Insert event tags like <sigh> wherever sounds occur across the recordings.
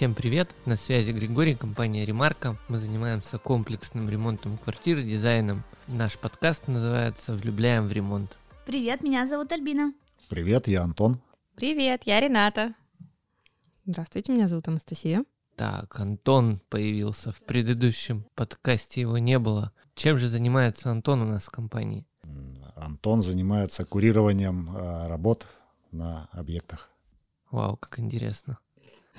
Всем привет! На связи Григорий, компания Ремарка. Мы занимаемся комплексным ремонтом квартир, дизайном. Наш подкаст называется «Влюбляем в ремонт». Привет, меня зовут Альбина. Привет, я Антон. Привет, я Рената. Здравствуйте, меня зовут Анастасия. Так, Антон появился в предыдущем подкасте, его не было. Чем же занимается Антон у нас в компании? Антон занимается курированием э, работ на объектах. Вау, как интересно.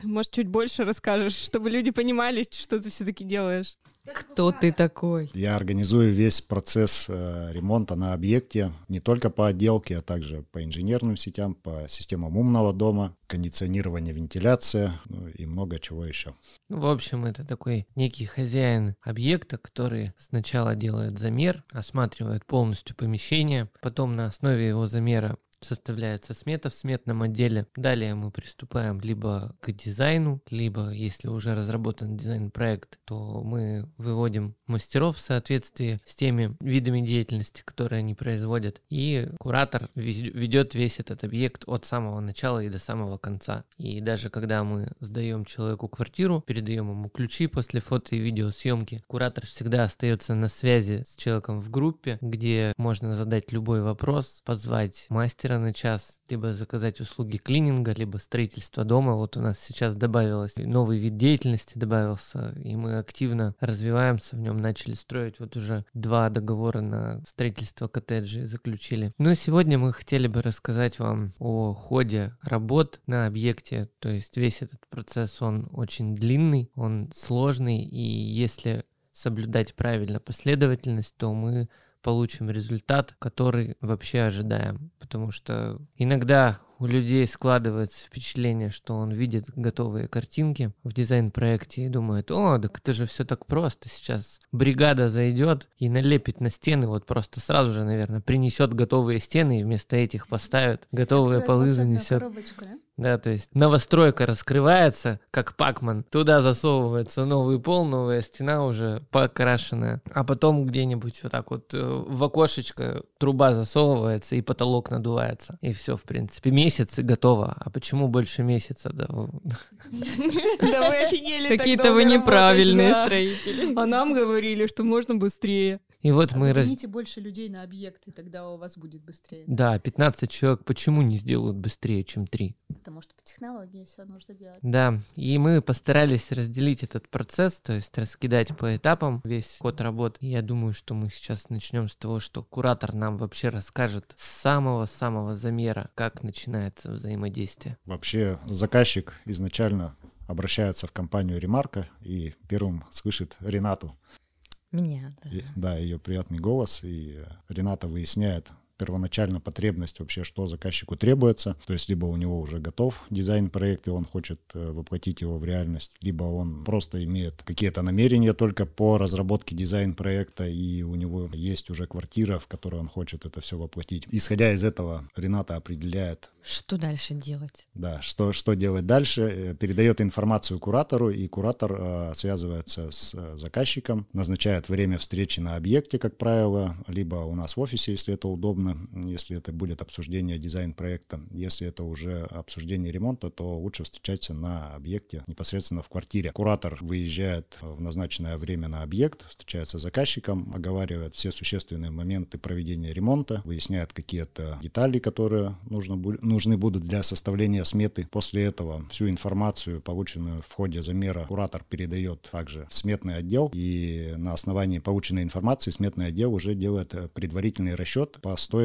Может, чуть больше расскажешь, чтобы люди понимали, что ты все-таки делаешь? Кто ты такой? Я организую весь процесс э, ремонта на объекте, не только по отделке, а также по инженерным сетям, по системам умного дома, кондиционирование, вентиляция ну, и много чего еще. Ну, в общем, это такой некий хозяин объекта, который сначала делает замер, осматривает полностью помещение, потом на основе его замера составляется смета в сметном отделе. Далее мы приступаем либо к дизайну, либо, если уже разработан дизайн-проект, то мы выводим мастеров в соответствии с теми видами деятельности, которые они производят. И куратор ведет весь этот объект от самого начала и до самого конца. И даже когда мы сдаем человеку квартиру, передаем ему ключи после фото и видеосъемки, куратор всегда остается на связи с человеком в группе, где можно задать любой вопрос, позвать мастера на час, либо заказать услуги клининга, либо строительства дома. Вот у нас сейчас добавилось новый вид деятельности добавился, и мы активно развиваемся в нем, начали строить вот уже два договора на строительство коттеджей заключили. И сегодня мы хотели бы рассказать вам о ходе работ на объекте, то есть весь этот процесс, он очень длинный, он сложный, и если соблюдать правильно последовательность, то мы получим результат, который вообще ожидаем. Потому что иногда у людей складывается впечатление, что он видит готовые картинки в дизайн-проекте и думает, о, так это же все так просто. Сейчас бригада зайдет и налепит на стены, вот просто сразу же, наверное, принесет готовые стены и вместо этих поставит, готовые Откроет полы занесет. Коробочку, да? Да, то есть новостройка раскрывается, как Пакман. Туда засовывается новый пол, новая стена уже покрашенная. А потом где-нибудь вот так вот э, в окошечко труба засовывается и потолок надувается. И все, в принципе. Месяц и готово. А почему больше месяца? Да, вы офигели. Какие-то вы неправильные строители. А нам говорили, что можно быстрее. И вот а мы... Загоните раз... больше людей на объект, и тогда у вас будет быстрее. Да, 15 человек почему не сделают быстрее, чем 3? Потому что по технологии все нужно делать. Да, и мы постарались разделить этот процесс, то есть раскидать по этапам весь ход работ. И я думаю, что мы сейчас начнем с того, что куратор нам вообще расскажет с самого-самого замера, как начинается взаимодействие. Вообще заказчик изначально обращается в компанию Ремарка и первым слышит Ренату. Меня, да. И, да, ее приятный голос, и Рената выясняет, первоначально потребность вообще, что заказчику требуется. То есть либо у него уже готов дизайн-проект, и он хочет э, воплотить его в реальность, либо он просто имеет какие-то намерения только по разработке дизайн-проекта, и у него есть уже квартира, в которой он хочет это все воплотить. Исходя из этого, Рената определяет, что дальше делать? Да, что, что делать дальше, э, передает информацию куратору, и куратор э, связывается с э, заказчиком, назначает время встречи на объекте, как правило, либо у нас в офисе, если это удобно, если это будет обсуждение дизайн-проекта. Если это уже обсуждение ремонта, то лучше встречаться на объекте, непосредственно в квартире. Куратор выезжает в назначенное время на объект, встречается с заказчиком, оговаривает все существенные моменты проведения ремонта, выясняет какие-то детали, которые нужно нужны будут для составления сметы. После этого всю информацию, полученную в ходе замера, куратор передает также в сметный отдел. И на основании полученной информации сметный отдел уже делает э, предварительный расчет по стоимости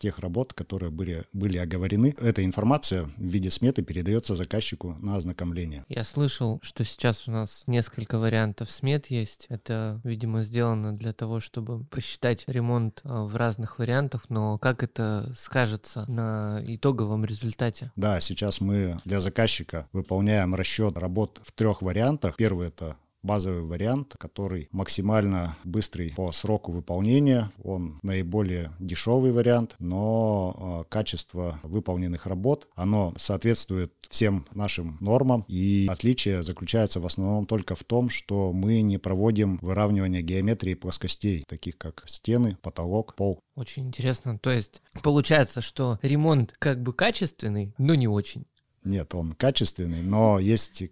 тех работ, которые были, были оговорены. Эта информация в виде сметы передается заказчику на ознакомление. Я слышал, что сейчас у нас несколько вариантов смет есть. Это, видимо, сделано для того, чтобы посчитать ремонт э, в разных вариантах, но как это скажется на итог итоговом результате. Да, сейчас мы для заказчика выполняем расчет работ в трех вариантах. Первый это базовый вариант, который максимально быстрый по сроку выполнения. Он наиболее дешевый вариант, но э, качество выполненных работ, оно соответствует всем нашим нормам. И отличие заключается в основном только в том, что мы не проводим выравнивание геометрии плоскостей, таких как стены, потолок, пол. Очень интересно. То есть получается, что ремонт как бы качественный, но не очень. Нет, он качественный, но есть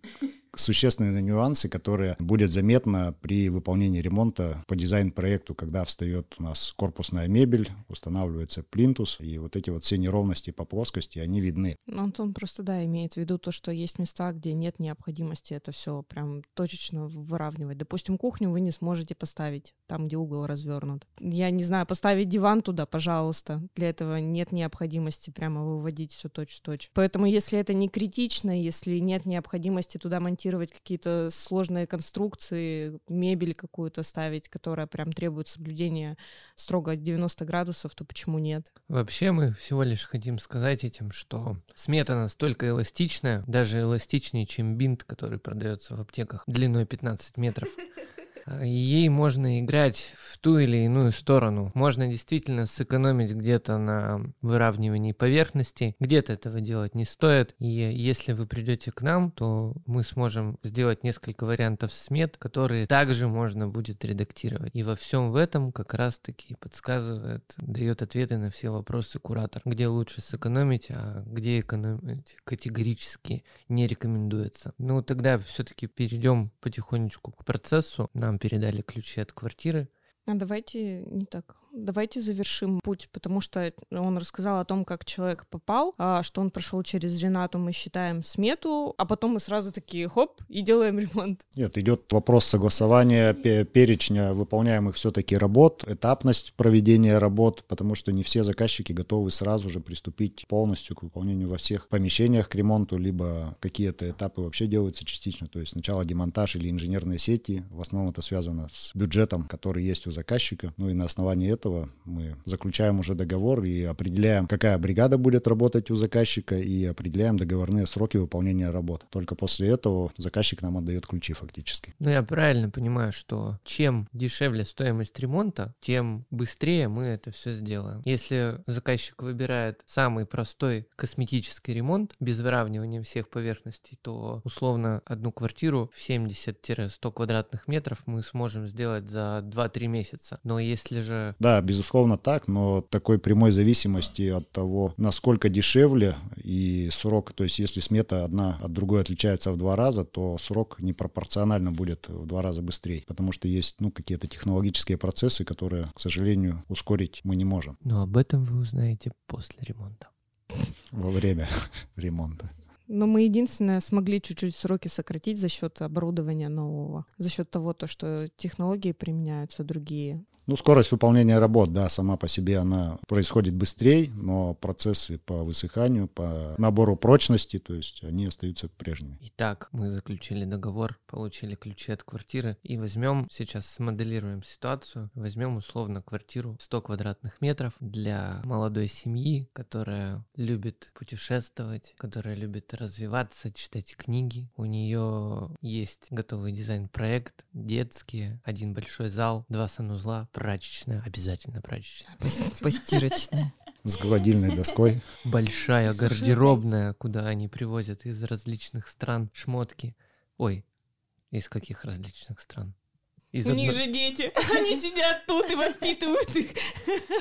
существенные нюансы, которые будет заметно при выполнении ремонта по дизайн-проекту, когда встает у нас корпусная мебель, устанавливается плинтус, и вот эти вот все неровности по плоскости, они видны. Ну, Антон просто, да, имеет в виду то, что есть места, где нет необходимости это все прям точечно выравнивать. Допустим, кухню вы не сможете поставить там, где угол развернут. Я не знаю, поставить диван туда, пожалуйста. Для этого нет необходимости прямо выводить все точь-в-точь. Поэтому, если это не критично, если нет необходимости туда монтировать какие-то сложные конструкции, мебель какую-то ставить, которая прям требует соблюдения строго 90 градусов, то почему нет? Вообще мы всего лишь хотим сказать этим, что смета настолько эластичная, даже эластичнее, чем бинт, который продается в аптеках длиной 15 метров. <laughs> ей можно играть в ту или иную сторону. Можно действительно сэкономить где-то на выравнивании поверхности, где-то этого делать не стоит. И если вы придете к нам, то мы сможем сделать несколько вариантов смет, которые также можно будет редактировать. И во всем в этом как раз-таки подсказывает, дает ответы на все вопросы куратор, где лучше сэкономить, а где экономить категорически не рекомендуется. Ну, тогда все-таки перейдем потихонечку к процессу. Нам передали ключи от квартиры. А давайте не так давайте завершим путь, потому что он рассказал о том, как человек попал, а, что он прошел через Ренату, мы считаем смету, а потом мы сразу такие хоп и делаем <laughs> ремонт. Нет, идет вопрос согласования перечня выполняемых все-таки работ, этапность проведения работ, потому что не все заказчики готовы сразу же приступить полностью к выполнению во всех помещениях к ремонту, либо какие-то этапы вообще делаются частично, то есть сначала демонтаж или инженерные сети, в основном это связано с бюджетом, который есть у заказчика, ну и на основании этого этого мы заключаем уже договор и определяем, какая бригада будет работать у заказчика и определяем договорные сроки выполнения работ. Только после этого заказчик нам отдает ключи фактически. Ну, я правильно понимаю, что чем дешевле стоимость ремонта, тем быстрее мы это все сделаем. Если заказчик выбирает самый простой косметический ремонт без выравнивания всех поверхностей, то условно одну квартиру в 70-100 квадратных метров мы сможем сделать за 2-3 месяца. Но если же... Да, безусловно так, но такой прямой зависимости от того, насколько дешевле и срок, то есть если смета одна от другой отличается в два раза, то срок непропорционально будет в два раза быстрее, потому что есть ну, какие-то технологические процессы, которые, к сожалению, ускорить мы не можем. Но об этом вы узнаете после ремонта. Во время <laughs> ремонта. Но мы единственное смогли чуть-чуть сроки сократить за счет оборудования нового, за счет того, то, что технологии применяются другие. Ну, скорость выполнения работ, да, сама по себе она происходит быстрее, но процессы по высыханию, по набору прочности, то есть они остаются прежними. Итак, мы заключили договор, получили ключи от квартиры и возьмем, сейчас смоделируем ситуацию, возьмем условно квартиру 100 квадратных метров для молодой семьи, которая любит путешествовать, которая любит развиваться, читать книги. У нее есть готовый дизайн-проект, детские, один большой зал, два санузла, прачечная, обязательно прачечная. Постирочная. С гладильной доской. Большая гардеробная, куда они привозят из различных стран шмотки. Ой, из каких различных стран? Из У одно... них же дети, <laughs> они сидят тут и воспитывают их.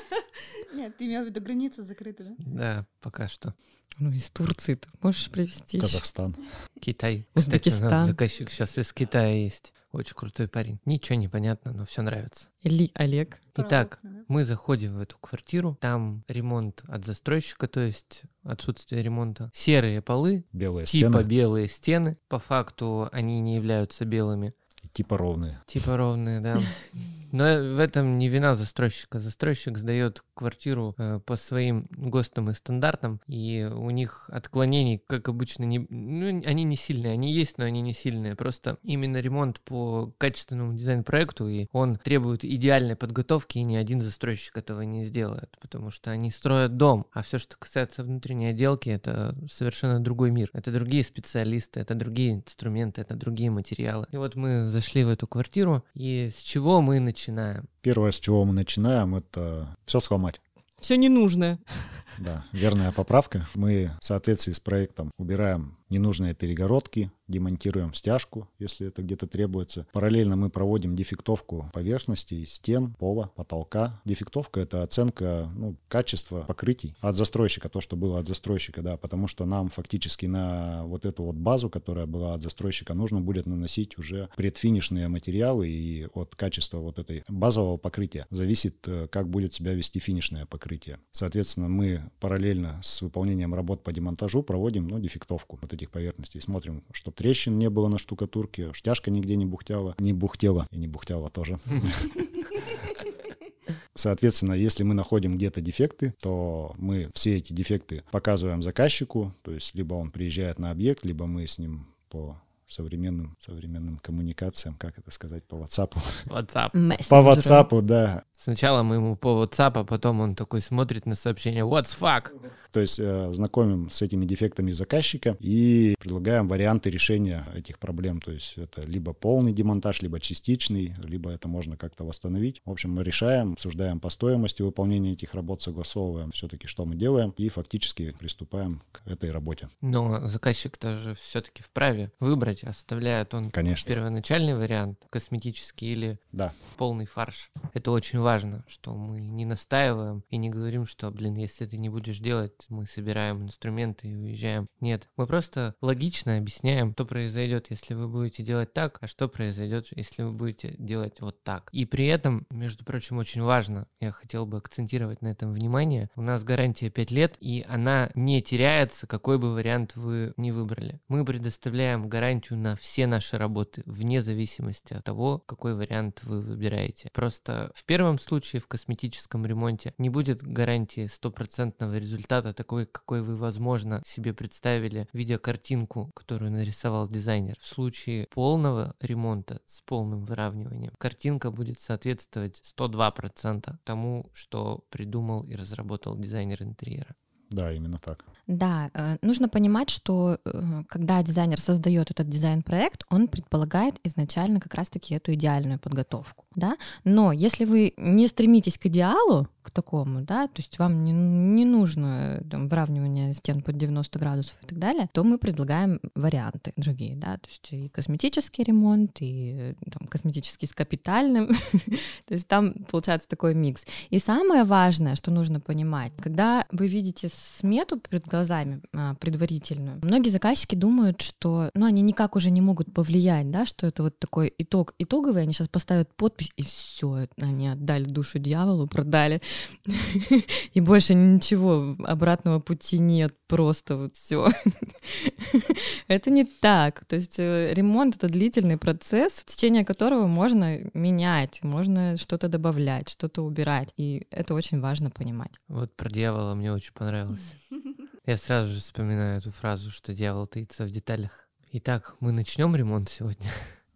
<laughs> Нет, ты имел в виду границы закрыты, да? Да, пока что. Ну, из Турции ты можешь привезти. Казахстан. Китай. Узбекистан. <laughs> Кстати, у нас заказчик сейчас из Китая есть. Очень крутой парень. Ничего не понятно, но все нравится. Или Олег. Итак, мы заходим в эту квартиру. Там ремонт от застройщика, то есть отсутствие ремонта. Серые полы. Белые типа стены. белые стены. По факту они не являются белыми. Типа ровные. Типа ровные, да. <laughs> Но в этом не вина застройщика. Застройщик сдает квартиру э, по своим ГОСТам и стандартам, и у них отклонений, как обычно, не, ну, они не сильные. Они есть, но они не сильные. Просто именно ремонт по качественному дизайн-проекту, и он требует идеальной подготовки, и ни один застройщик этого не сделает, потому что они строят дом, а все, что касается внутренней отделки, это совершенно другой мир. Это другие специалисты, это другие инструменты, это другие материалы. И вот мы зашли в эту квартиру, и с чего мы начинаем? Первое, с чего мы начинаем, это все сломать. Все ненужное. Да, верная поправка. Мы в соответствии с проектом убираем ненужные перегородки, демонтируем стяжку, если это где-то требуется. Параллельно мы проводим дефектовку поверхностей, стен, пола, потолка. Дефектовка — это оценка ну, качества покрытий от застройщика, то, что было от застройщика, да, потому что нам фактически на вот эту вот базу, которая была от застройщика, нужно будет наносить уже предфинишные материалы, и от качества вот этой базового покрытия зависит, э, как будет себя вести финишное покрытие. Соответственно, мы параллельно с выполнением работ по демонтажу проводим ну, дефектовку вот этих поверхностей, смотрим, чтобы трещин не было на штукатурке, штяжка нигде не бухтела, не бухтела и не бухтела тоже. <laughs> Соответственно, если мы находим где-то дефекты, то мы все эти дефекты показываем заказчику, то есть либо он приезжает на объект, либо мы с ним по современным, современным коммуникациям, как это сказать, по WhatsApp. WhatsApp. По WhatsApp, да. Сначала мы ему по WhatsApp, а потом он такой смотрит на сообщение «What's fuck?». То есть э, знакомим с этими дефектами заказчика и предлагаем варианты решения этих проблем. То есть это либо полный демонтаж, либо частичный, либо это можно как-то восстановить. В общем, мы решаем, обсуждаем по стоимости выполнения этих работ, согласовываем все-таки, что мы делаем, и фактически приступаем к этой работе. Но заказчик тоже все-таки вправе выбрать, оставляет он Конечно. первоначальный вариант, косметический или Да, полный фарш. Это очень важно, что мы не настаиваем и не говорим, что, блин, если ты не будешь делать, мы собираем инструменты и уезжаем. Нет, мы просто логично объясняем, что произойдет, если вы будете делать так, а что произойдет, если вы будете делать вот так. И при этом, между прочим, очень важно, я хотел бы акцентировать на этом внимание, у нас гарантия 5 лет, и она не теряется, какой бы вариант вы не выбрали. Мы предоставляем гарантию на все наши работы, вне зависимости от того, какой вариант вы выбираете. Просто в первом случае, в косметическом ремонте, не будет гарантии стопроцентного результата такой, какой вы, возможно, себе представили, видя картинку, которую нарисовал дизайнер. В случае полного ремонта с полным выравниванием, картинка будет соответствовать 102% тому, что придумал и разработал дизайнер интерьера. Да, именно так. Да, э, нужно понимать, что э, когда дизайнер создает этот дизайн-проект, он предполагает изначально как раз-таки эту идеальную подготовку, да. Но если вы не стремитесь к идеалу, к такому, да, то есть вам не, не нужно э, там, выравнивание стен под 90 градусов и так далее, то мы предлагаем варианты другие, да, то есть и косметический ремонт, и там, косметический с капитальным, <laughs> то есть там получается такой микс. И самое важное, что нужно понимать, когда вы видите смету перед глазами а, предварительную, многие заказчики думают, что, ну, они никак уже не могут повлиять, да, что это вот такой итог. Итоговый, они сейчас поставят подпись, и все, они отдали душу дьяволу, продали, <laughs> и больше ничего, обратного пути нет, просто вот все. <laughs> Это не так. То есть э, ремонт — это длительный процесс, в течение которого можно менять, можно что-то добавлять, что-то убирать, и это очень важно понимать. Вот про дьявола мне очень понравилось. <laughs> Я сразу же вспоминаю эту фразу, что дьявол таится в деталях. Итак, мы начнем ремонт сегодня.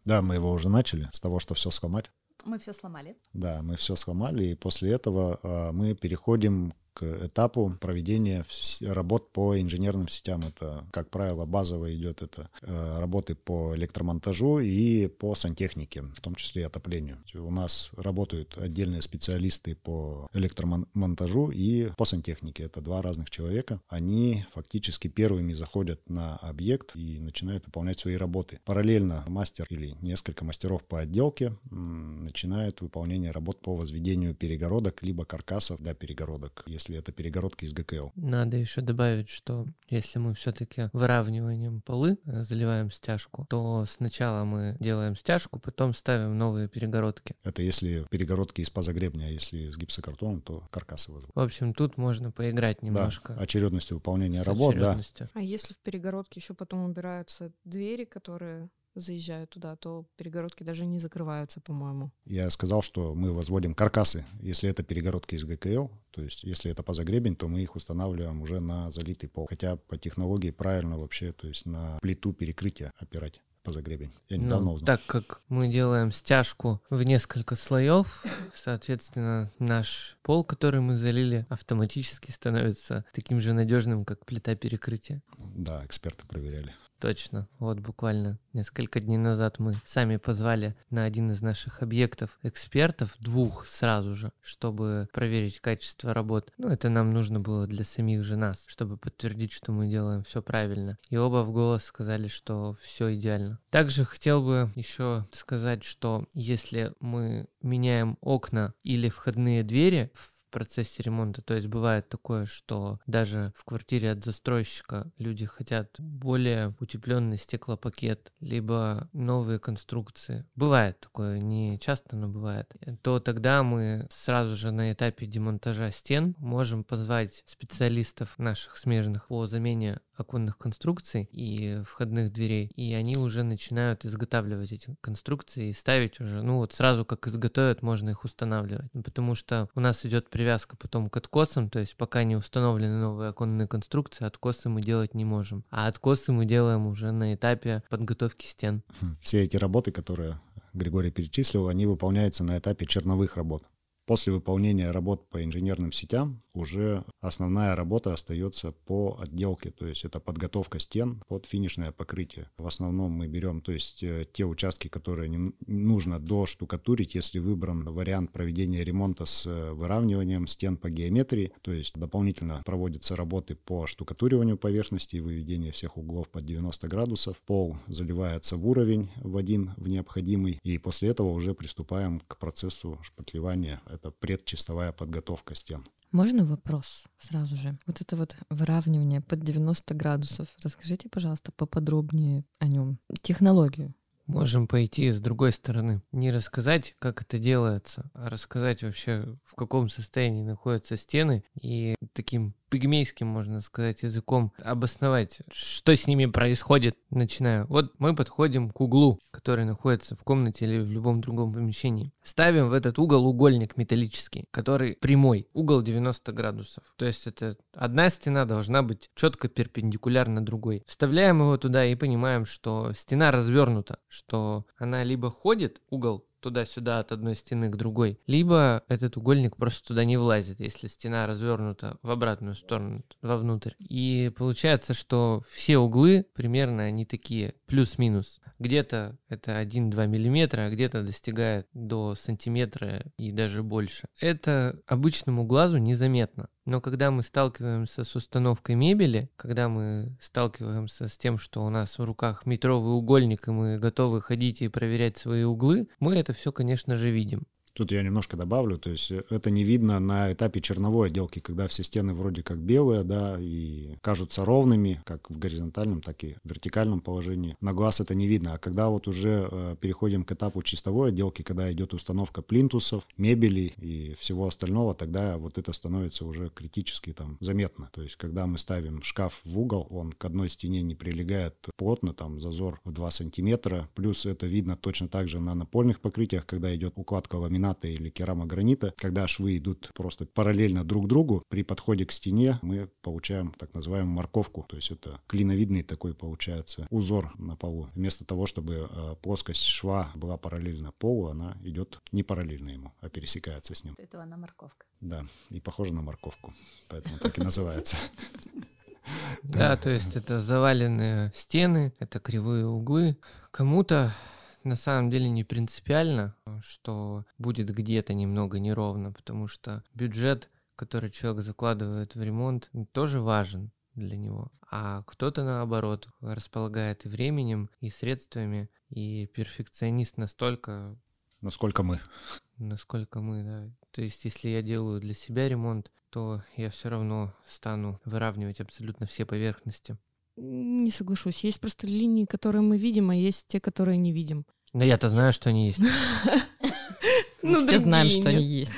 Да, мы его уже начали с того, что все сломать. Мы все сломали. Да, мы все сломали, и после этого а, мы переходим к этапу проведения работ по инженерным сетям. Это, как правило, базово идет это э, работы по электромонтажу и по сантехнике, в том числе и отоплению. У нас работают отдельные специалисты по электромонтажу и по сантехнике. Это два разных человека. Они фактически первыми заходят на объект и начинают выполнять свои работы. Параллельно мастер или несколько мастеров по отделке начинают выполнение работ по возведению перегородок либо каркасов для перегородок, если это перегородки из ГКЛ. Надо еще добавить, что если мы все-таки выравниваем полы, э, заливаем стяжку, то сначала мы делаем стяжку, потом ставим новые перегородки. Это если перегородки из пазогребня, а если с гипсокартоном, то каркасы возводят. В общем, тут можно поиграть немножко. Да, очередностью выполнения с работ, да. А если в перегородке еще потом убираются двери, которые заезжают туда, то перегородки даже не закрываются, по-моему. Я сказал, что мы возводим каркасы, если это перегородки из ГКЛ, то есть если это позагребень, то мы их устанавливаем уже на залитый пол. Хотя по технологии правильно вообще, то есть на плиту перекрытия опирать позагребень. Я недавно Ну, узнал. так как мы делаем стяжку в несколько слоев, соответственно, наш пол, который мы залили, автоматически становится таким же надежным, как плита перекрытия. Да, эксперты проверяли. Точно. Вот буквально несколько дней назад мы сами позвали на один из наших объектов экспертов, двух сразу же, чтобы проверить качество работ. Ну, это нам нужно было для самих же нас, чтобы подтвердить, что мы делаем все правильно. И оба в голос сказали, что все идеально. Также хотел бы еще сказать, что если мы меняем окна или входные двери в процессе ремонта. То есть бывает такое, что даже в квартире от застройщика люди хотят более утепленный стеклопакет, либо новые конструкции. Бывает такое, не часто, но бывает. То тогда мы сразу же на этапе демонтажа стен можем позвать специалистов наших смежных по замене оконных конструкций и входных дверей, и они уже начинают изготавливать эти конструкции и ставить уже, ну вот сразу как изготовят, можно их устанавливать, потому что у нас идет привязка потом к откосам, то есть пока не установлены новые оконные конструкции, откосы мы делать не можем, а откосы мы делаем уже на этапе подготовки стен. Хм, все эти работы, которые Григорий перечислил, они выполняются на этапе черновых работ. После выполнения работ по инженерным сетям уже основная работа остается по отделке, то есть это подготовка стен под финишное покрытие. В основном мы берем, то есть э, те участки, которые не нужно доштукатурить, если выбран вариант проведения ремонта с э, выравниванием стен по геометрии, то есть дополнительно проводятся работы по штукатуриванию поверхности и выведению всех углов под 90 градусов. Пол заливается в уровень в один, в необходимый, и после этого уже приступаем к процессу шпатлевания. Это предчистовая подготовка стен. Можно вопрос сразу же? Вот это вот выравнивание под 90 градусов. Расскажите, пожалуйста, поподробнее о нем. Технологию. Можем пойти с другой стороны. Не рассказать, как это делается, а рассказать вообще, в каком состоянии находятся стены и таким пигмейским, можно сказать, языком обосновать, что с ними происходит, начинаю. Вот мы подходим к углу, который находится в комнате или в любом другом помещении. Ставим в этот угол угольник металлический, который прямой, угол 90 градусов. То есть это одна стена должна быть четко перпендикулярна другой. Вставляем его туда и понимаем, что стена развернута, что она либо ходит, угол туда-сюда от одной стены к другой, либо этот угольник просто туда не влазит, если стена развернута в обратную сторону, вовнутрь. И получается, что все углы примерно они такие, плюс-минус. Где-то это 1-2 миллиметра, а где-то достигает до сантиметра и даже больше. Это обычному глазу незаметно. Но когда мы сталкиваемся с установкой мебели, когда мы сталкиваемся с тем, что у нас в руках метровый угольник, и мы готовы ходить и проверять свои углы, мы это все, конечно же, видим. Тут я немножко добавлю, то есть э, это не видно на этапе черновой отделки, когда все стены вроде как белые, да, и кажутся ровными, как в горизонтальном, так и в вертикальном положении. На глаз это не видно, а когда вот уже э, переходим к этапу чистовой отделки, когда идет установка плинтусов, мебели и всего остального, тогда вот это становится уже критически там заметно. То есть когда мы ставим шкаф в угол, он к одной стене не прилегает плотно, там зазор в 2 сантиметра, плюс это видно точно так же на напольных покрытиях, когда идет укладка ламината ламината или керамогранита, когда швы идут просто параллельно друг другу, при подходе к стене мы получаем так называемую морковку. То есть это клиновидный такой получается узор на полу. Вместо того, чтобы э, плоскость шва была параллельна полу, она идет не параллельно ему, а пересекается с ним. Это она морковка. Да, и похоже на морковку, поэтому так и называется. <laughs> Да, то есть это заваленные стены, это кривые углы. Кому-то на самом деле не принципиально, что будет где-то немного неровно, потому что бюджет, который человек закладывает в ремонт, тоже важен для него. А кто-то, наоборот, располагает и временем, и средствами, и перфекционист настолько... Насколько мы. Насколько мы, да. То есть, если я делаю для себя ремонт, то я все равно стану выравнивать абсолютно все поверхности. Не соглашусь. Есть просто линии, которые мы видим, а есть те, которые не видим. Но я-то знаю, что они есть. Мы <laughs> все знаем, что они есть.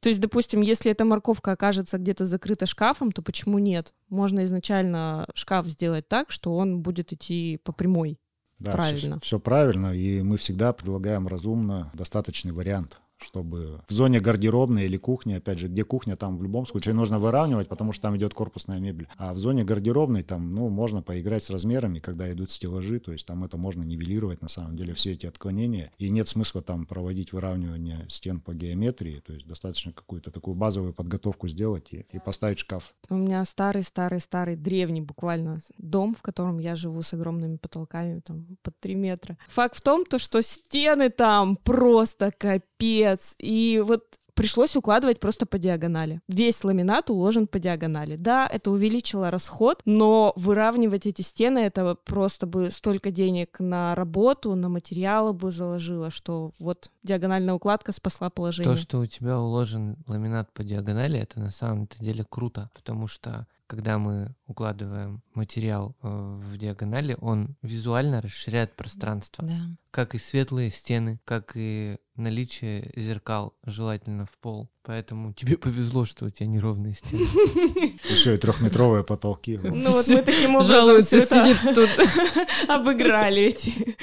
То есть, допустим, если эта морковка окажется где-то закрыта шкафом, то почему нет? Можно изначально шкаф сделать так, что он будет идти по прямой. Да, правильно. Все, все правильно, и мы всегда предлагаем разумно достаточный вариант чтобы в зоне гардеробной или кухни, опять же, где кухня, там в любом случае нужно выравнивать, потому что там идет корпусная мебель. А в зоне гардеробной там, ну, можно поиграть с размерами, когда идут стеллажи, то есть там это можно нивелировать на самом деле все эти отклонения. И нет смысла там проводить выравнивание стен по геометрии, то есть достаточно какую-то такую базовую подготовку сделать и, и поставить шкаф. У меня старый-старый-старый древний буквально дом, в котором я живу с огромными потолками, там, под 3 метра. Факт в том, то, что стены там просто капец. И вот пришлось укладывать просто по диагонали. Весь ламинат уложен по диагонали. Да, это увеличило расход, но выравнивать эти стены, это просто бы столько денег на работу, на материалы бы заложило, что вот диагональная укладка спасла положение. То, что у тебя уложен ламинат по диагонали, это на самом деле круто, потому что когда мы укладываем материал э, в диагонали, он визуально расширяет пространство. Да. Как и светлые стены, как и наличие зеркал желательно в пол. Поэтому тебе повезло, что у тебя неровные стены. <laughs> Еще и трехметровые потолки. Ну вот мы таким образом сидит тут. <laughs> обыграли эти,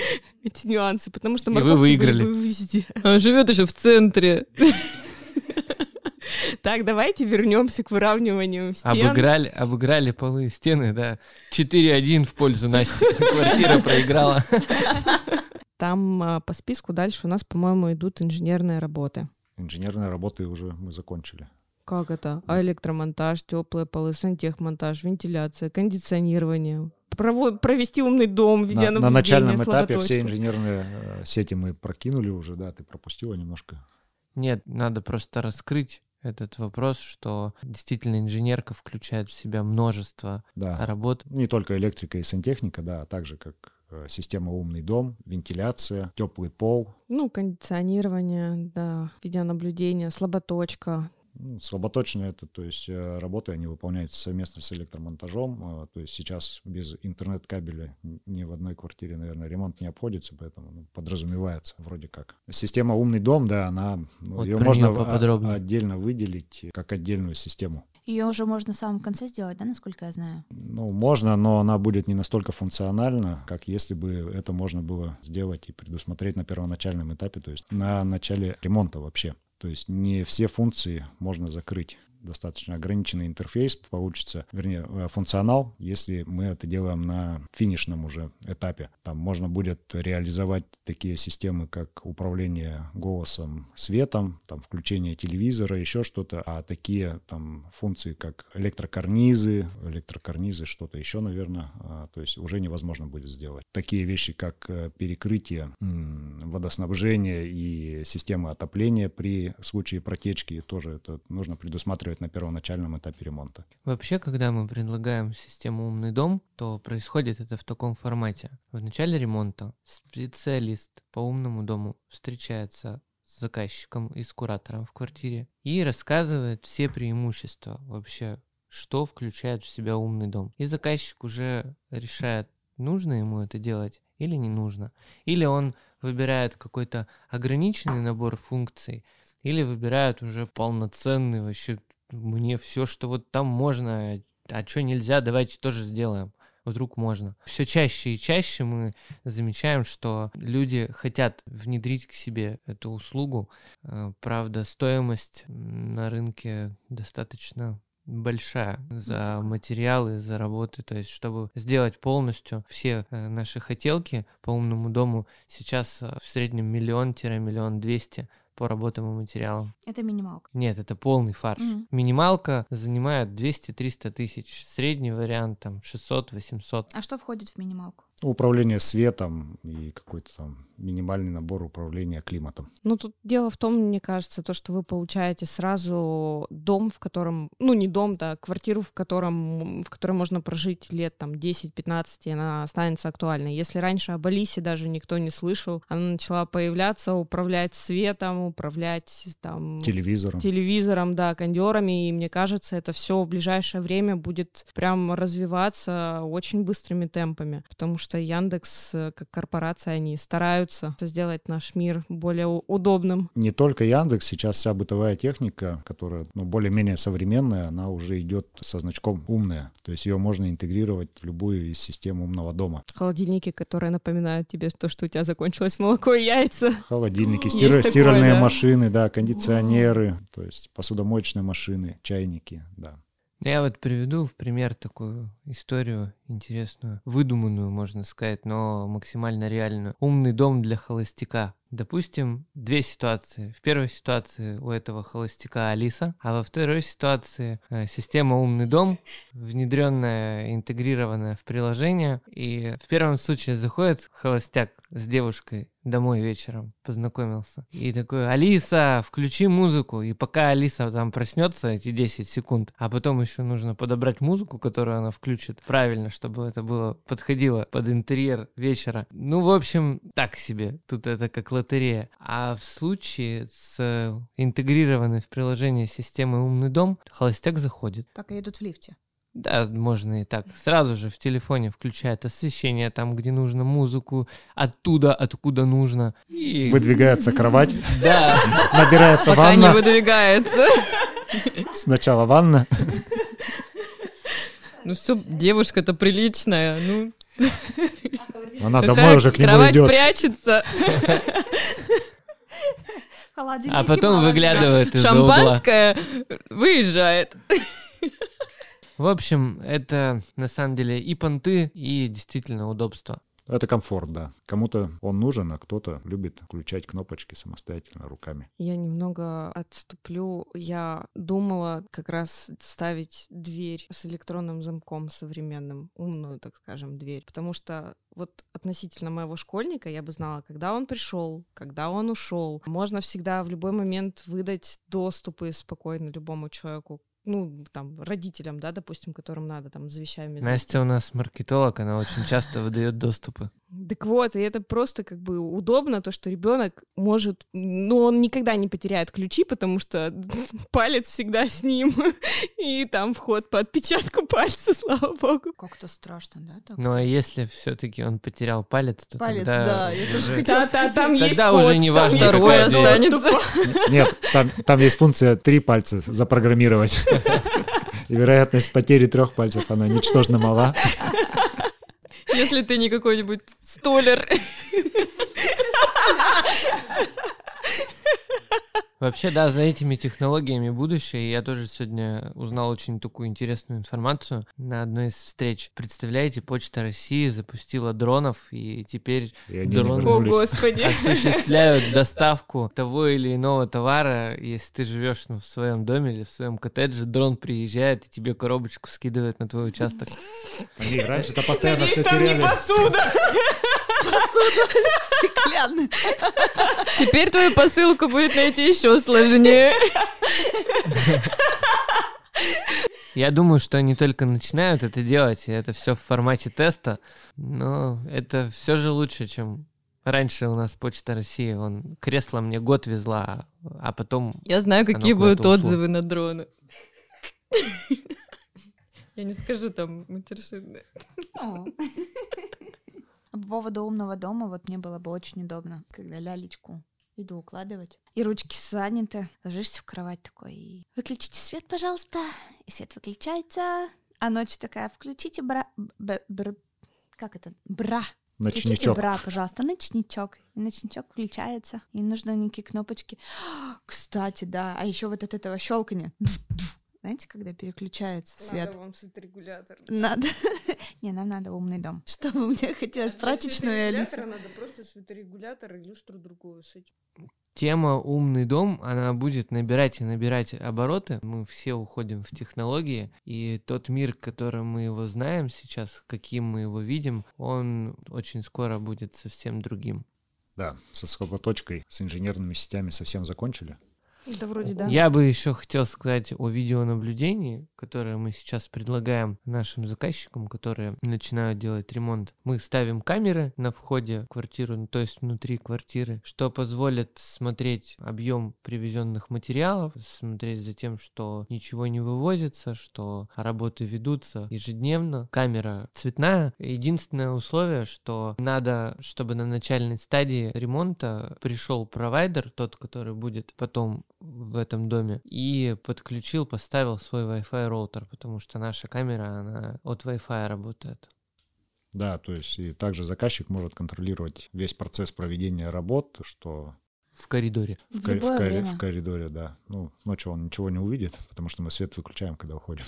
эти нюансы, потому что вы морковки были выиграли. везде. Он живет еще в центре. <laughs> Так, давайте вернемся к выравниванию стен. Обыграли, обыграли полы и стены, да. 4-1 в пользу Насти. Квартира проиграла. Там а, по списку дальше у нас, по-моему, идут инженерные работы. Инженерные работы уже мы закончили. Как это? А электромонтаж, теплые полы, сантехмонтаж, вентиляция, кондиционирование. Прово- провести умный дом, На, видео на начальном этапе все инженерные э, сети мы прокинули уже, да, ты пропустила немножко. Нет, надо просто раскрыть этот вопрос, что действительно инженерка включает в себя множество Да. работ. Не только электрика и сантехника, да, а также как э, система умный дом, вентиляция, теплый пол. Ну, кондиционирование, да, видеонаблюдение, слаботочка. Ну, Слаботочные это, то есть э, работы, они выполняются совместно с электромонтажом. э, То есть сейчас без интернет-кабеля ни в одной квартире, наверное, ремонт не обходится, поэтому ну, подразумевается вроде как. Система умный дом, да, она, ну, Вот ее можно поподробнее. отдельно выделить как отдельную систему. Ее уже можно в самом конце сделать, да, насколько я знаю? Ну, можно, но она будет не настолько функциональна, как если бы это можно было сделать и предусмотреть на первоначальном этапе, то есть на начале ремонта вообще. То есть не все функции можно закрыть. Достаточно ограниченный интерфейс получится, вернее, э, функционал, если мы это делаем на финишном уже этапе. Там можно будет реализовать такие системы, как управление голосом, светом, там включение телевизора, еще что-то, а такие там функции, как электрокарнизы, электрокарнизы, что-то еще, наверное, а, то есть уже невозможно будет сделать. Такие вещи, как э, перекрытие водоснабжения и системы отопления при случае протечки, тоже это нужно предусматривать на первоначальном этапе ремонта. Вообще, когда мы предлагаем систему «Умный дом», то происходит это в таком формате. В начале ремонта специалист по умному дому встречается с заказчиком и с куратором в квартире и рассказывает все преимущества вообще, что включает в себя умный дом. И заказчик уже решает, нужно ему это делать или не нужно. Или он выбирает какой-то ограниченный набор функций, или выбирает уже полноценный вообще мне все, что вот там можно, а что нельзя, давайте тоже сделаем. Вдруг можно. Все чаще и чаще мы замечаем, что люди хотят внедрить к себе эту услугу. Э, Правда, стоимость на рынке достаточно большая за материалы, за работы. То есть, чтобы сделать полностью все э, наши хотелки по умному дому, сейчас э, в среднем миллион-миллион двести по работам и материалам. Это минималка. Нет, это полный фарш. Мгм. Минималка занимает 200-300 тысяч. Средний вариант там 600-800. А что входит в минималку? Управление светом и какой-то там минимальный набор управления климатом. Ну, тут дело в том, мне кажется, то, что вы получаете сразу дом, в котором, ну, не дом, да, квартиру, в котором, в которой можно прожить лет там 10-15, и она останется актуальной. Если раньше об Алисе даже никто не слышал, она начала появляться, управлять светом, управлять там Телевизором. телевизором, да, кондерами, и мне кажется, это все в ближайшее время будет прям развиваться очень быстрыми темпами, потому что что Яндекс э, как корпорация, они стараются сделать наш мир более удобным. Не только Яндекс, сейчас вся бытовая техника, которая ну, более-менее современная, она уже идет со значком умная. То есть ее можно интегрировать в любую из систем умного дома. Холодильники, которые напоминают тебе то, что у тебя закончилось молоко и яйца. Холодильники, <laughs> такое, стиральные да. машины, да, кондиционеры, то есть посудомоечные машины, чайники, да. Я вот приведу в пример такую историю интересную, выдуманную, можно сказать, но максимально реальную. Умный дом для холостяка. Допустим, две ситуации. В первой ситуации у этого холостяка Алиса, а во второй ситуации э, система «Умный дом», внедренная, интегрированная в приложение. И в первом случае заходит холостяк с девушкой домой вечером, познакомился. И такой, Алиса, включи музыку. И пока Алиса там проснется, эти 10 секунд, а потом еще нужно подобрать музыку, которую она включит правильно, чтобы это было подходило под интерьер вечера. Ну, в общем, так себе. Тут это как лотерея. А в случае с э, интегрированной в приложение системой «Умный дом» холостяк заходит. Пока едут в лифте. Да, можно и так. Сразу же в телефоне включает освещение там, где нужно, музыку, оттуда, откуда нужно. И... Выдвигается кровать, <laughs> Да, набирается Пока не ванна, выдвигается. сначала ванна, Ну все, девушка-то приличная, ну она домой уже к нему кровать идет. прячется, Холодильник а потом выглядывает из-за угла. шампанское выезжает. В общем, это на самом деле и понты, и действительно удобство. Это комфорт, да. Кому-то он нужен, а кто-то любит включать кнопочки самостоятельно руками. Я немного отступлю. Я думала как раз ставить дверь с электронным замком современным, умную, так скажем, дверь. Потому что вот относительно моего школьника я бы знала, когда он пришел, когда он ушел. Можно всегда в любой момент выдать доступы спокойно любому человеку ну, там, родителям, да, допустим, которым надо там с вещами. Настя у нас маркетолог, она очень часто выдает доступы. Так вот, и это просто как бы удобно, то, что ребенок может, ну, он никогда не потеряет ключи, потому что <laughs> палец всегда с ним, <laughs> и там вход по отпечатку пальца, <laughs> слава богу. Как-то страшно, да? Так? Ну а если все-таки он потерял палец, то Палец, тогда... да, я тоже хотела сказать. там есть Тогда код, уже не важно, дверь. останется. Нет, там, там есть функция три пальца запрограммировать. И вероятность потери трех пальцев, она ничтожно мала. Если ты не какой-нибудь столер. Вообще, да, за этими технологиями будущее. Я тоже сегодня узнал очень такую интересную информацию на одной из встреч. Представляете, Почта России запустила дронов, и теперь И они не Дрон. О, господи. <laughs> осуществляют доставку того или иного товара. Если ты живешь ну, в своем доме или в своем коттедже, дрон приезжает и тебе коробочку скидывает на твой участок. Они раньше-то постоянно все Надеюсь, там не теряли. посуда. <laughs> Стеклянный. Теперь твою посылку будет найти еще сложнее. Я думаю, что они только начинают это делать, и это все в формате теста, но это все же лучше, чем раньше у нас Почта России. Он кресло мне год везла, а потом Я знаю, какие будут ушло. отзывы на дроны. Я не скажу там матершинные. А По поводу умного дома, вот мне было бы очень удобно, когда лялечку иду укладывать, и ручки заняты, ложишься в кровать такой, и выключите свет, пожалуйста, и свет выключается, а ночью такая, включите бра... б- бр- как это? Бра. Включите Ночничок. бра, пожалуйста, ночничок. И ночничок включается, и нужно никакие кнопочки. <gasps> Кстати, да, а еще вот от этого щелкания. Знаете, когда переключается свет? вам регулятор. Надо. <laughs> Не, нам надо умный дом. <laughs> Чтобы мне хотелось прачечную и Алису. надо просто светорегулятор и люстру другую с этим. тема «Умный дом», она будет набирать и набирать обороты. Мы все уходим в технологии, и тот мир, которым мы его знаем сейчас, каким мы его видим, он очень скоро будет совсем другим. Да, со скоботочкой, с инженерными сетями совсем закончили. Да вроде да. Я бы еще хотел сказать о видеонаблюдении, которое мы сейчас предлагаем нашим заказчикам, которые начинают делать ремонт. Мы ставим камеры на входе в квартиру, ну, то есть внутри квартиры, что позволит смотреть объем привезенных материалов, смотреть за тем, что ничего не вывозится, что работы ведутся ежедневно. Камера цветная. Единственное условие, что надо, чтобы на начальной стадии ремонта пришел провайдер, тот, который будет потом в этом доме, и подключил, поставил свой Wi-Fi роутер, потому что наша камера, она от Wi-Fi работает. Да, то есть и также заказчик может контролировать весь процесс проведения работ, что В коридоре. в, В кори- в кори- время. в коридоре, да. Ну, ночью он ничего не увидит, <laughs> потому что мы свет выключаем, когда уходим.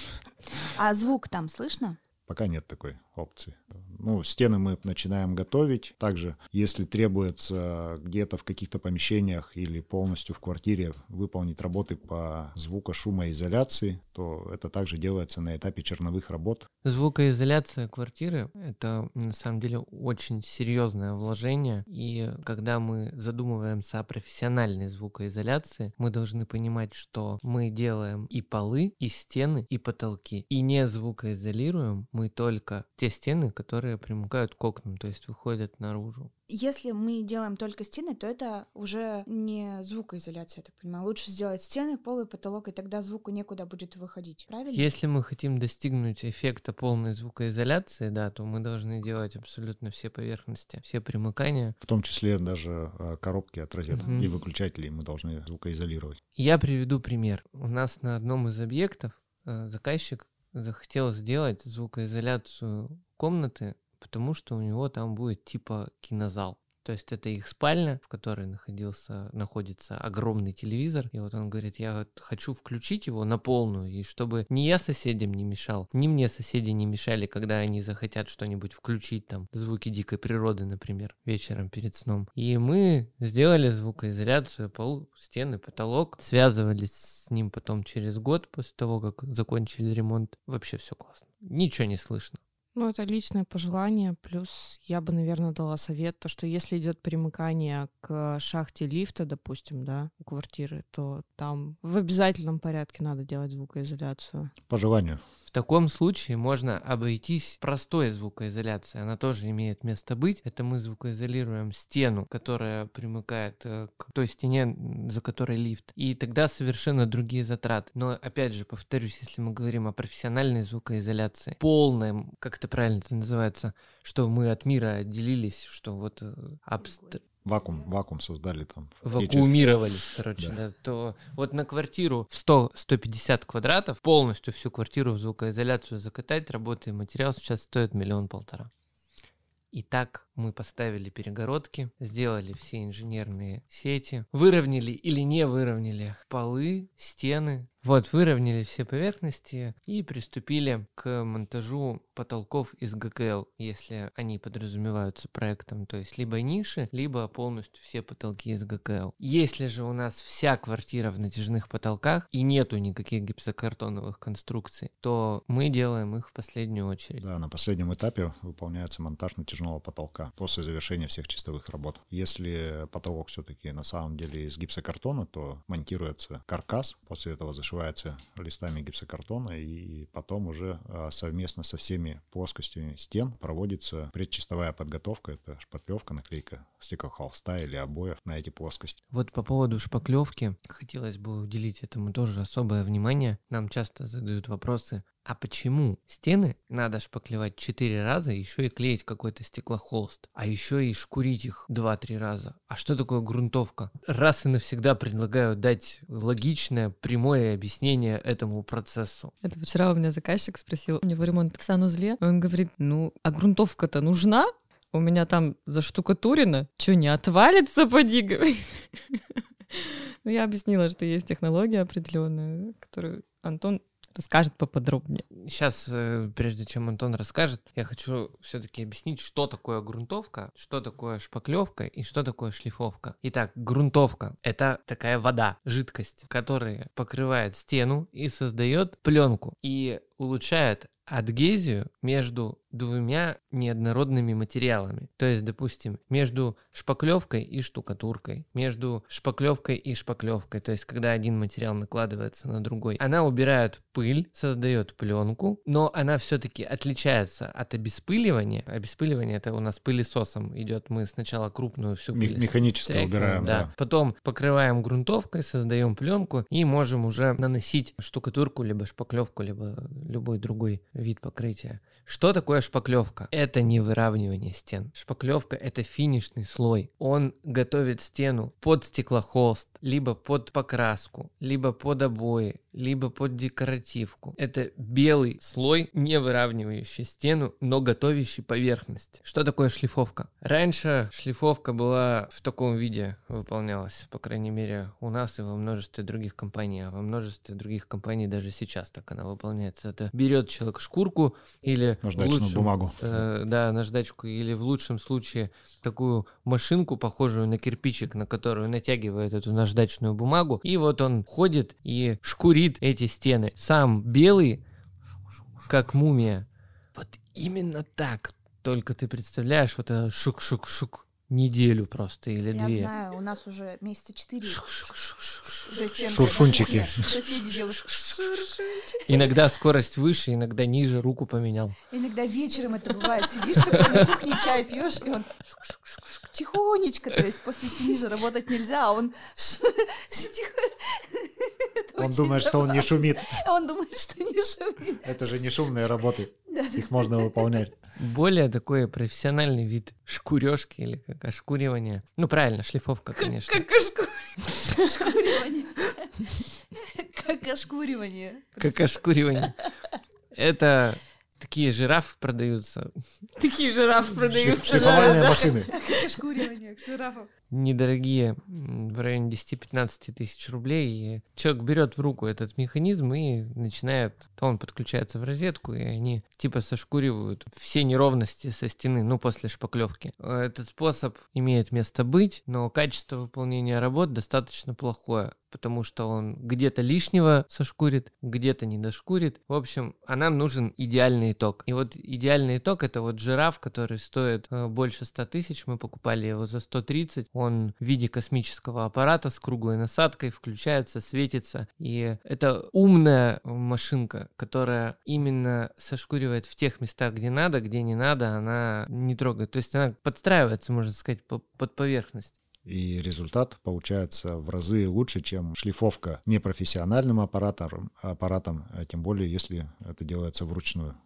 А звук там слышно? Пока нет такой опции. Ну, стены мы начинаем готовить. Также, если требуется где-то в каких-то помещениях или полностью в квартире выполнить работы по звуко-шумоизоляции, то это также делается на этапе черновых работ. Звукоизоляция квартиры — это на самом деле очень серьезное вложение. И когда мы задумываемся о профессиональной звукоизоляции, мы должны понимать, что мы делаем и полы, и стены, и потолки. И не звукоизолируем мы только те стены, которые примыкают к окнам, то есть выходят наружу. Если мы делаем только стены, то это уже не звукоизоляция, я так понимаю. Лучше сделать стены, пол и потолок, и тогда звуку некуда будет выходить. Правильно? Если мы хотим достигнуть эффекта полной звукоизоляции, да, то мы должны делать абсолютно все поверхности, все примыкания. В том числе даже э, коробки от розеток Мгм. и выключателей мы должны звукоизолировать. Я приведу пример. У нас на одном из объектов э, заказчик захотел сделать звукоизоляцию комнаты, потому что у него там будет типа кинозал. То есть это их спальня, в которой находился, находится огромный телевизор. И вот он говорит, я хочу включить его на полную, и чтобы ни я соседям не мешал, ни мне соседи не мешали, когда они захотят что-нибудь включить, там, звуки дикой природы, например, вечером перед сном. И мы сделали звукоизоляцию, пол, стены, потолок, связывались с ним потом через год после того, как закончили ремонт. Вообще все классно. Ничего не слышно. Ну, это личное пожелание. Плюс я бы, наверное, дала совет, то, что если идет примыкание к шахте лифта, допустим, да, у квартиры, то там в обязательном порядке надо делать звукоизоляцию. По желанию. Таком случае можно обойтись простой звукоизоляцией. Она тоже имеет место быть. Это мы звукоизолируем стену, которая примыкает э, к той стене, за которой лифт. И тогда совершенно другие затраты. Но опять же, повторюсь, если мы говорим о профессиональной звукоизоляции, полной, как это правильно это называется, что мы от мира отделились, что вот э, абстр- Вакуум, вакуум создали там. вакуумировались, короче, Да. да. то вот на квартиру в 100-150 квадратов полностью всю квартиру в звукоизоляцию закатать, работа и материал сейчас стоит миллион полтора. И так мы поставили перегородки, сделали все инженерные сети, выровняли или не выровняли полы, стены. Вот, выровняли все поверхности и приступили к монтажу потолков из ГКЛ, если они подразумеваются проектом, то есть либо ниши, либо полностью все потолки из ГКЛ. Если же у нас вся квартира в натяжных потолках и нету никаких гипсокартоновых конструкций, то мы делаем их в последнюю очередь. Да, на последнем этапе выполняется монтаж натяжного потолка после завершения всех чистовых работ. Если потолок все-таки на самом деле из гипсокартона, то монтируется каркас, после этого зашивается листами гипсокартона и потом уже а, совместно со всеми плоскостями стен проводится предчистовая подготовка, это шпатлевка, наклейка стеклохолста или обоев на эти плоскости. Вот по поводу шпаклевки хотелось бы уделить этому тоже особое внимание. Нам часто задают вопросы, а почему стены надо шпаклевать 4 раза, еще и клеить какой-то стеклохолст, а еще и шкурить их 2-3 раза? А что такое грунтовка? Раз и навсегда предлагаю дать логичное, прямое объяснение этому процессу. Это вчера у меня заказчик спросил, у него ремонт в санузле, он говорит, ну, а грунтовка-то нужна? У меня там заштукатурено, что, не отвалится, поди, <laughs> говорит. Ну, я объяснила, что есть технология определенная, которую Антон расскажет поподробнее. Сейчас, э, прежде чем Антон расскажет, я хочу все-таки объяснить, что такое грунтовка, что такое шпаклевка и что такое шлифовка. Итак, грунтовка — это такая вода, жидкость, которая покрывает стену и создает пленку и улучшает адгезию между двумя неоднородными материалами. То есть, допустим, между шпаклевкой и штукатуркой, между шпаклевкой и шпаклевкой, то есть, когда один материал накладывается на другой, она убирает пыль, создает пленку, но она все-таки отличается от обеспыливания. Обеспыливание это у нас пылесосом идет. Мы сначала крупную всю пыль Механически убираем, да. да. Потом покрываем грунтовкой, создаем пленку и можем уже наносить штукатурку, либо шпаклевку, либо любой другой вид покрытия. Что такое шпаклевка? Это не выравнивание стен. Шпаклевка это финишный слой. Он готовит стену под стеклохолст, либо под покраску, либо под обои, либо под декоративку. Это белый слой, не выравнивающий стену, но готовящий поверхность. Что такое шлифовка? Раньше шлифовка была в таком виде выполнялась, по крайней мере, у нас и во множестве других компаний, а во множестве других компаний даже сейчас так она выполняется. Это берет человек шкурку или наждачную лучшем, бумагу. Э, да, наждачку или в лучшем случае такую машинку, похожую на кирпичик, на которую натягивает эту наждачную бумагу, и вот он ходит и шкурит эти стены. Сам белый, как мумия. Вот именно так. Только ты представляешь, вот это шук-шук-шук неделю просто или Я две. знаю, у нас уже месяца четыре Шуршунчики. Иногда скорость выше, иногда ниже, руку поменял. Иногда вечером это бывает. Сидишь такой на кухне, чай пьешь, и он тихонечко. То есть после семи же работать нельзя, а он Он думает, что он не шумит. Он думает, что не шумит. Это же не шумные работы. Их можно выполнять. Более такой профессиональный вид шкурежки или как ошкуривание. Ну, правильно, шлифовка, конечно. Как ошкуривание. Как ошкуривание. Как ошкуривание. Это такие жирафы продаются. Такие жирафы продаются. Шлифовальные машины. Как ошкуривание жирафов. Недорогие, в районе 10-15 тысяч рублей. И человек берет в руку этот механизм и начинает, то он подключается в розетку, и они типа сошкуривают все неровности со стены, ну, после шпаклевки. Этот способ имеет место быть, но качество выполнения работ достаточно плохое потому что он где-то лишнего сошкурит, где-то не дошкурит. В общем, а нам нужен идеальный итог. И вот идеальный итог это вот жираф, который стоит э, больше 100 тысяч. Мы покупали его за 130. Он в виде космического аппарата с круглой насадкой, включается, светится. И это умная машинка, которая именно сошкуривает в тех местах, где надо, где не надо, она не трогает. То есть она подстраивается, можно сказать, по- под поверхность. И результат получается в разы лучше, чем шлифовка непрофессиональным аппаратом, аппаратом, а тем более, если это делается вручную.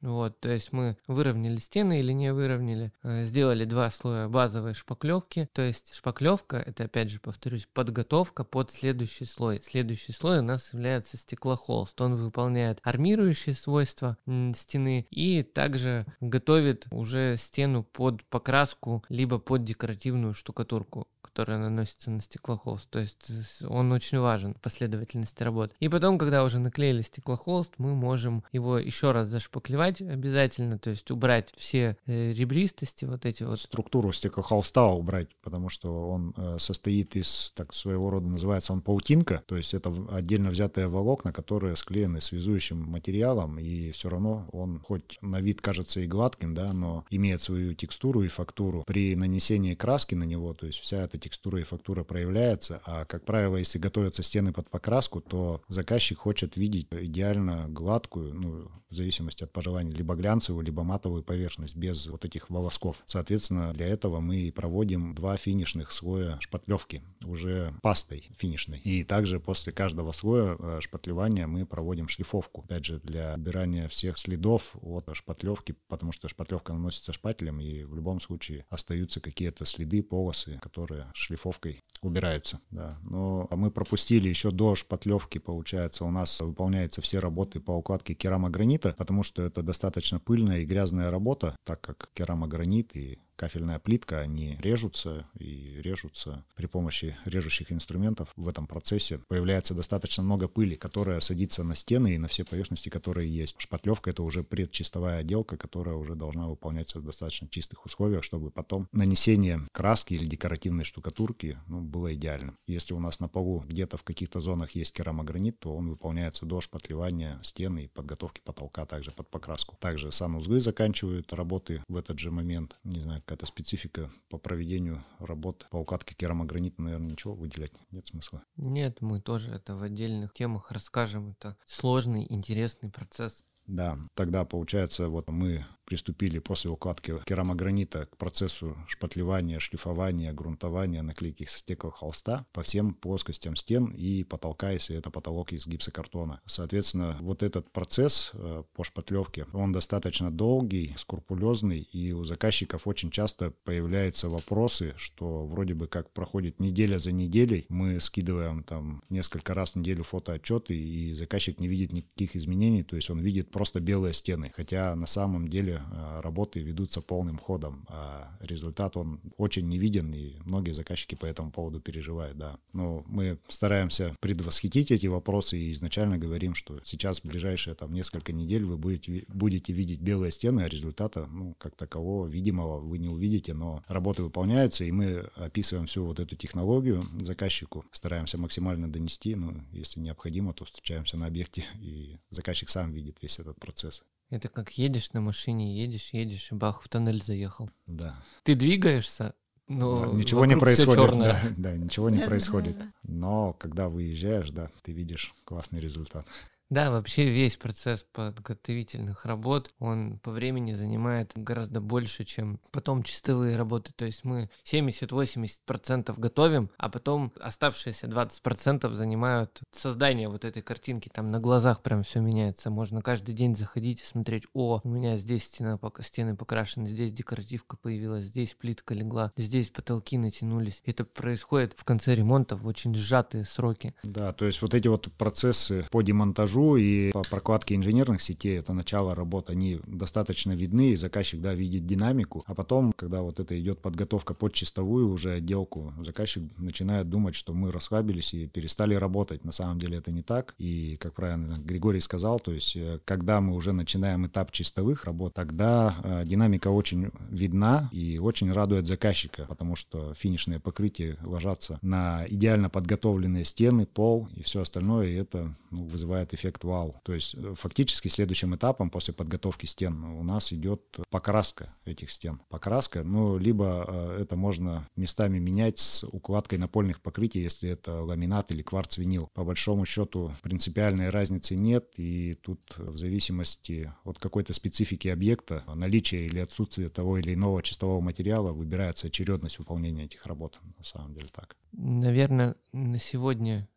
Вот, то есть мы выровняли стены или не выровняли, э, сделали два слоя базовой шпаклевки. То есть шпаклевка это опять же повторюсь подготовка под следующий слой. Следующий слой у нас является стеклохолст. Он выполняет армирующие свойства стены и также готовит уже стену под покраску либо под декоративную штукатурку которая наносится на стеклохолст. То есть с- он очень важен в последовательности работ. И потом, когда уже наклеили стеклохолст, мы можем его еще раз зашпаклевать обязательно, то есть убрать все э, ребристости, вот эти вот Структуру стеклохолста убрать, потому что он э, состоит из, так своего рода называется он паутинка, то есть это отдельно взятые волокна, которые склеены связующим материалом, и все равно он хоть на вид кажется и гладким, да, но имеет свою текстуру и фактуру. При нанесении краски на него, то есть вся эта текстура и фактура проявляется, а как правило, если готовятся стены под покраску, то заказчик хочет видеть идеально гладкую, ну, в зависимости от пожеланий, либо глянцевую, либо матовую поверхность без вот этих волосков. Соответственно, для этого мы и проводим два финишных слоя шпатлевки уже пастой финишной. И также после каждого слоя э, шпатлевания мы проводим шлифовку. Опять же, для убирания всех следов от шпатлевки, потому что шпатлевка наносится шпателем, и в любом случае остаются какие-то следы, полосы, которые шлифовкой убираются. Да. Но мы пропустили еще до шпатлевки, получается, у нас выполняются все работы по укладке керамогранита, потому что это достаточно пыльная и грязная работа, так как керамогранит и кафельная плитка, они режутся и режутся при помощи режущих инструментов. В этом процессе появляется достаточно много пыли, которая садится на стены и на все поверхности, которые есть. Шпатлевка — это уже предчистовая отделка, которая уже должна выполняться в достаточно чистых условиях, чтобы потом нанесение краски или декоративной штукатурки ну, было идеальным. Если у нас на полу где-то в каких-то зонах есть керамогранит, то он выполняется до шпатлевания стены и подготовки потолка также под покраску. Также санузлы заканчивают работы в этот же момент. Не знаю, какая-то специфика по проведению работ по укладке керамогранита, наверное, ничего выделять нет смысла. Нет, мы тоже это в отдельных темах расскажем. Это сложный, интересный процесс. Да, тогда получается, вот мы приступили после укладки керамогранита к процессу шпатлевания, шлифования, грунтования, наклейки стеклого холста по всем плоскостям стен и потолка, если это потолок из гипсокартона. Соответственно, вот этот процесс э, по шпатлевке, он достаточно долгий, скрупулезный, и у заказчиков очень часто появляются вопросы, что вроде бы как проходит неделя за неделей, мы скидываем там несколько раз в неделю фотоотчеты, и заказчик не видит никаких изменений, то есть он видит просто белые стены, хотя на самом деле Э, работы ведутся полным ходом, а результат он очень не виден, и многие заказчики по этому поводу переживают, да. Но мы стараемся предвосхитить эти вопросы и изначально говорим, что сейчас в ближайшие там несколько недель вы будете, будете видеть белые стены, а результата, ну, как такового видимого вы не увидите, но работы выполняются, и мы описываем всю вот эту технологию заказчику, стараемся максимально донести, ну, если необходимо, то встречаемся на объекте, <laughs> и заказчик сам видит весь этот процесс. Это как едешь на машине, едешь, едешь, и бах, в тоннель заехал. Да. Ты двигаешься, но да, ничего не происходит. Да, <laughs> да, ничего не происходит. Но когда выезжаешь, да, ты видишь классный результат. Да, вообще весь процесс подготовительных работ, он по времени занимает гораздо больше, чем потом чистовые работы. То есть мы 70-80% готовим, а потом оставшиеся 20% занимают создание вот этой картинки. Там на глазах прям все меняется. Можно каждый день заходить и смотреть, о, у меня здесь стена, стены покрашены, здесь декоративка появилась, здесь плитка легла, здесь потолки натянулись. Это происходит в конце ремонта в очень сжатые сроки. Да, то есть вот эти вот процессы по демонтажу монтажу и по прокладке инженерных сетей, это начало работы, они достаточно видны, и заказчик, да, видит динамику, а потом, когда вот это идет подготовка под чистовую уже отделку, заказчик начинает думать, что мы расслабились и перестали работать. На самом деле это не так, и, как правильно Григорий сказал, то есть, э, когда мы уже начинаем этап чистовых работ, тогда э, динамика очень видна и очень радует заказчика, потому что финишные покрытия ложатся на идеально подготовленные стены, пол и все остальное, и это ну, вызывает эффект эффект вау. То есть э, фактически следующим этапом после подготовки стен у нас идет покраска этих стен. Покраска, ну, либо э, это можно местами менять с укладкой напольных покрытий, если это ламинат или кварц-винил. По большому счету принципиальной разницы нет, и тут в зависимости от какой-то специфики объекта, наличия или отсутствия того или иного чистового материала выбирается очередность выполнения этих работ. На самом деле так. Наверное, на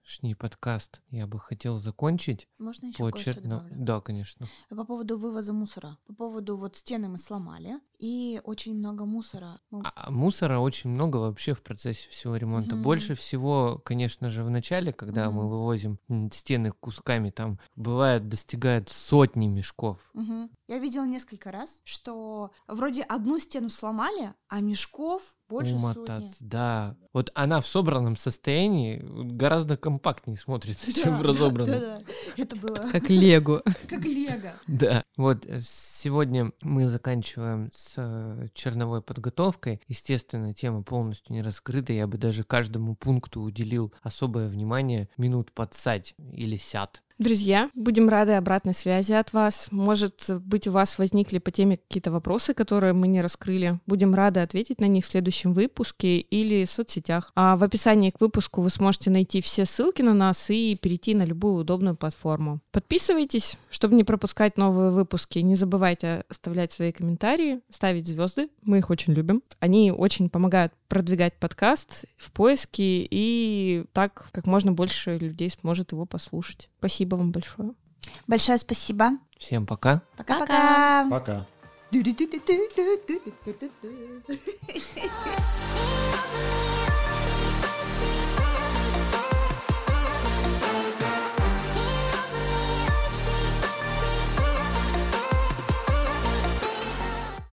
сегодняшний подкаст я бы хотел закончить. Можно еще по кое-что добавлю? Да, конечно. По поводу вывоза мусора. По поводу вот стены мы сломали, и очень много мусора. А мусора очень много вообще в процессе всего ремонта. Угу. Больше всего, конечно же, в начале, когда угу. мы вывозим стены кусками, там бывает достигает сотни мешков. Угу. Я видела несколько раз, что вроде одну стену сломали, а мешков больше Умотаться, сотни. Да. Вот она в собранном состоянии гораздо компактнее смотрится, да, чем в разобранном. Да, да, Это было... Как лего. <laughs> Как лего. Да. Вот э, сегодня мы заканчиваем с черновой подготовкой. Естественно, тема полностью не раскрыта. Я бы даже каждому пункту уделил особое внимание минут подсать или сят. Друзья, будем рады обратной связи от вас. Может быть, у вас возникли по теме какие-то вопросы, которые мы не раскрыли. Будем рады ответить на них в следующем выпуске или в соцсетях. А в описании к выпуску вы сможете найти все ссылки на нас и перейти на любую удобную платформу. Подписывайтесь, чтобы не пропускать новые выпуски. Не забывайте оставлять свои комментарии, ставить звезды. Мы их очень любим. Они очень помогают продвигать подкаст в поиске, и так как можно больше людей сможет его послушать. Спасибо вам большое. Большое спасибо. Всем пока. Пока-пока. Пока.